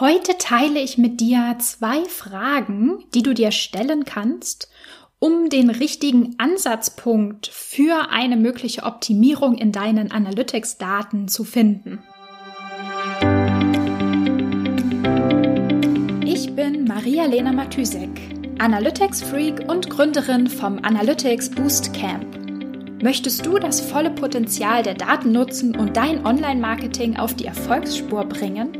Heute teile ich mit dir zwei Fragen, die du dir stellen kannst, um den richtigen Ansatzpunkt für eine mögliche Optimierung in deinen Analytics-Daten zu finden. Ich bin Maria-Lena Matysek, Analytics-Freak und Gründerin vom Analytics Boost Camp. Möchtest du das volle Potenzial der Daten nutzen und dein Online-Marketing auf die Erfolgsspur bringen?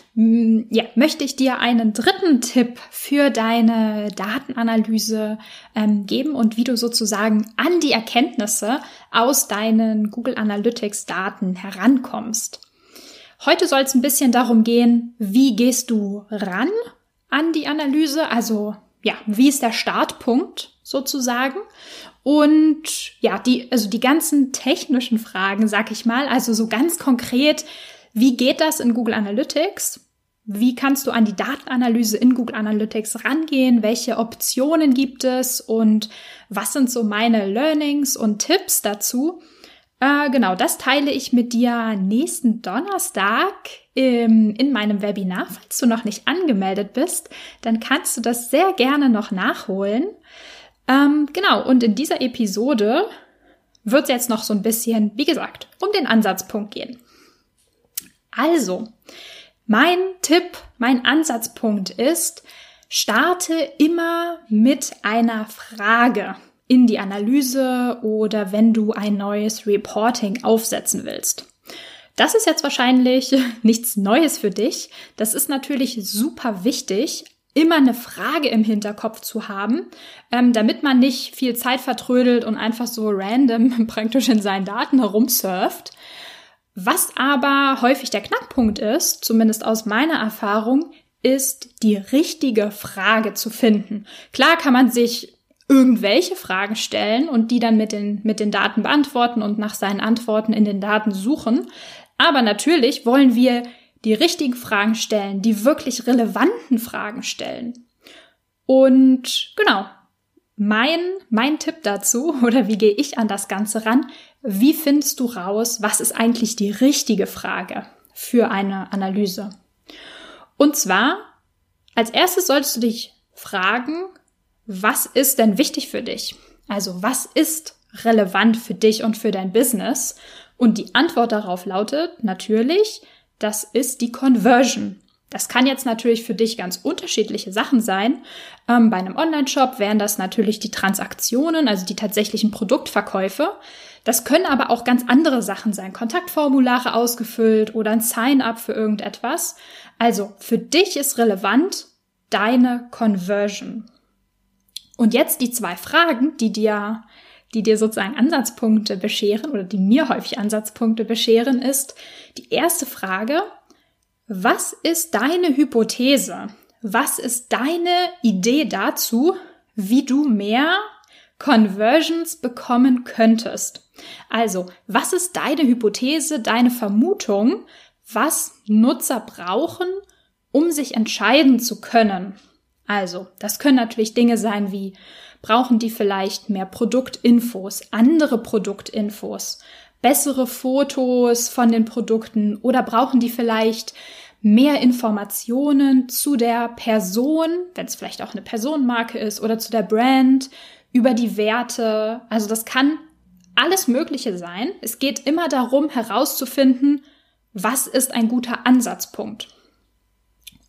ja, möchte ich dir einen dritten Tipp für deine Datenanalyse ähm, geben und wie du sozusagen an die Erkenntnisse aus deinen Google Analytics Daten herankommst. Heute soll es ein bisschen darum gehen, wie gehst du ran an die Analyse, also ja, wie ist der Startpunkt sozusagen und ja, die, also die ganzen technischen Fragen, sag ich mal, also so ganz konkret, wie geht das in Google Analytics? Wie kannst du an die Datenanalyse in Google Analytics rangehen? Welche Optionen gibt es? Und was sind so meine Learnings und Tipps dazu? Äh, genau, das teile ich mit dir nächsten Donnerstag im, in meinem Webinar. Falls du noch nicht angemeldet bist, dann kannst du das sehr gerne noch nachholen. Ähm, genau, und in dieser Episode wird es jetzt noch so ein bisschen, wie gesagt, um den Ansatzpunkt gehen. Also, mein Tipp, mein Ansatzpunkt ist, starte immer mit einer Frage in die Analyse oder wenn du ein neues Reporting aufsetzen willst. Das ist jetzt wahrscheinlich nichts Neues für dich. Das ist natürlich super wichtig, immer eine Frage im Hinterkopf zu haben, ähm, damit man nicht viel Zeit vertrödelt und einfach so random praktisch in seinen Daten herumsurft. Was aber häufig der Knackpunkt ist, zumindest aus meiner Erfahrung, ist die richtige Frage zu finden. Klar kann man sich irgendwelche Fragen stellen und die dann mit den, mit den Daten beantworten und nach seinen Antworten in den Daten suchen. Aber natürlich wollen wir die richtigen Fragen stellen, die wirklich relevanten Fragen stellen. Und genau, mein, mein Tipp dazu, oder wie gehe ich an das Ganze ran? Wie findest du raus, was ist eigentlich die richtige Frage für eine Analyse? Und zwar, als erstes solltest du dich fragen, was ist denn wichtig für dich? Also, was ist relevant für dich und für dein Business? Und die Antwort darauf lautet natürlich, das ist die Conversion. Das kann jetzt natürlich für dich ganz unterschiedliche Sachen sein. Ähm, bei einem Online-Shop wären das natürlich die Transaktionen, also die tatsächlichen Produktverkäufe. Das können aber auch ganz andere Sachen sein. Kontaktformulare ausgefüllt oder ein Sign-up für irgendetwas. Also für dich ist relevant deine Conversion. Und jetzt die zwei Fragen, die dir die dir sozusagen Ansatzpunkte bescheren oder die mir häufig Ansatzpunkte bescheren, ist die erste Frage, was ist deine Hypothese? Was ist deine Idee dazu, wie du mehr Conversions bekommen könntest? Also, was ist deine Hypothese, deine Vermutung, was Nutzer brauchen, um sich entscheiden zu können? Also, das können natürlich Dinge sein wie Brauchen die vielleicht mehr Produktinfos, andere Produktinfos, bessere Fotos von den Produkten oder brauchen die vielleicht mehr Informationen zu der Person, wenn es vielleicht auch eine Personenmarke ist oder zu der Brand, über die Werte. Also das kann alles Mögliche sein. Es geht immer darum herauszufinden, was ist ein guter Ansatzpunkt.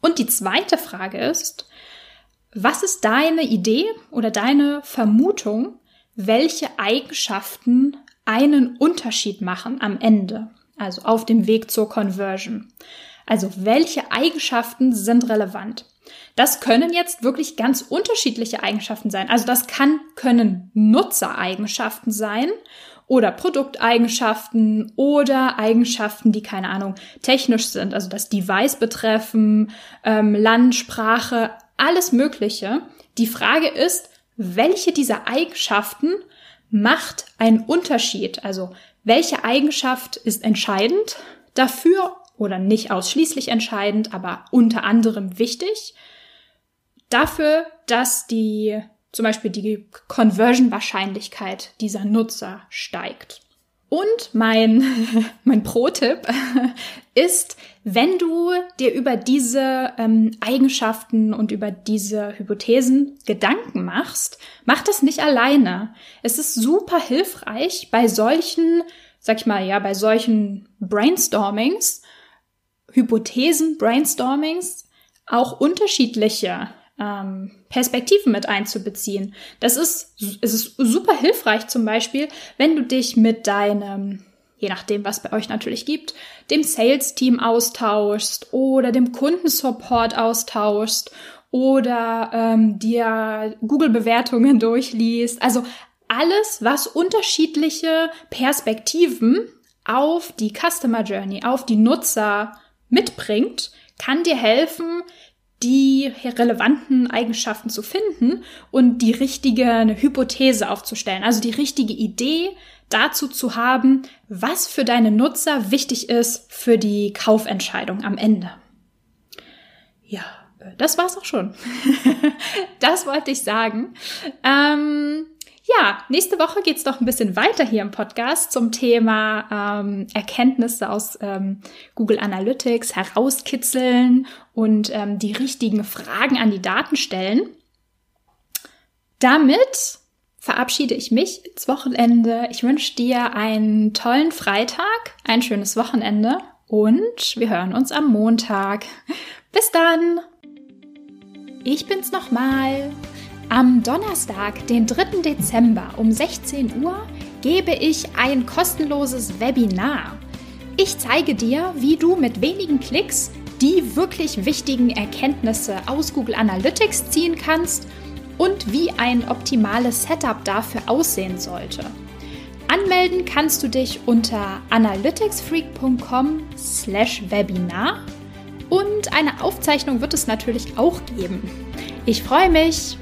Und die zweite Frage ist, was ist deine Idee oder deine Vermutung, welche Eigenschaften einen Unterschied machen am Ende, also auf dem Weg zur Conversion? Also welche Eigenschaften sind relevant? Das können jetzt wirklich ganz unterschiedliche Eigenschaften sein. Also das kann, können Nutzereigenschaften sein oder Produkteigenschaften oder Eigenschaften, die keine Ahnung technisch sind, also das Device betreffen, ähm, Land, Sprache, alles Mögliche. Die Frage ist, welche dieser Eigenschaften macht einen Unterschied? Also welche Eigenschaft ist entscheidend dafür oder nicht ausschließlich entscheidend, aber unter anderem wichtig dafür, dass die zum Beispiel die Conversion-Wahrscheinlichkeit dieser Nutzer steigt. Und mein, mein Pro-Tipp ist, wenn du dir über diese ähm, Eigenschaften und über diese Hypothesen Gedanken machst, mach das nicht alleine. Es ist super hilfreich bei solchen, sag ich mal, ja, bei solchen Brainstormings, Hypothesen, Brainstormings, auch unterschiedliche ähm, Perspektiven mit einzubeziehen. Das ist, es ist super hilfreich zum Beispiel, wenn du dich mit deinem, je nachdem, was bei euch natürlich gibt, dem Sales-Team austauschst oder dem Kundensupport austauschst oder ähm, dir Google-Bewertungen durchliest. Also alles, was unterschiedliche Perspektiven auf die Customer Journey, auf die Nutzer mitbringt, kann dir helfen, die relevanten Eigenschaften zu finden und die richtige Hypothese aufzustellen, also die richtige Idee dazu zu haben, was für deine Nutzer wichtig ist für die Kaufentscheidung am Ende. Ja, das war's auch schon. das wollte ich sagen. Ähm, ja, nächste Woche geht's doch ein bisschen weiter hier im Podcast zum Thema ähm, Erkenntnisse aus ähm, Google Analytics herauskitzeln und ähm, die richtigen Fragen an die Daten stellen. Damit verabschiede ich mich ins Wochenende. Ich wünsche dir einen tollen Freitag, ein schönes Wochenende und wir hören uns am Montag. Bis dann! Ich bin's nochmal. Am Donnerstag, den 3. Dezember um 16 Uhr, gebe ich ein kostenloses Webinar. Ich zeige dir, wie du mit wenigen Klicks die wirklich wichtigen Erkenntnisse aus Google Analytics ziehen kannst und wie ein optimales Setup dafür aussehen sollte. Anmelden kannst du dich unter analyticsfreak.com/webinar und eine Aufzeichnung wird es natürlich auch geben. Ich freue mich.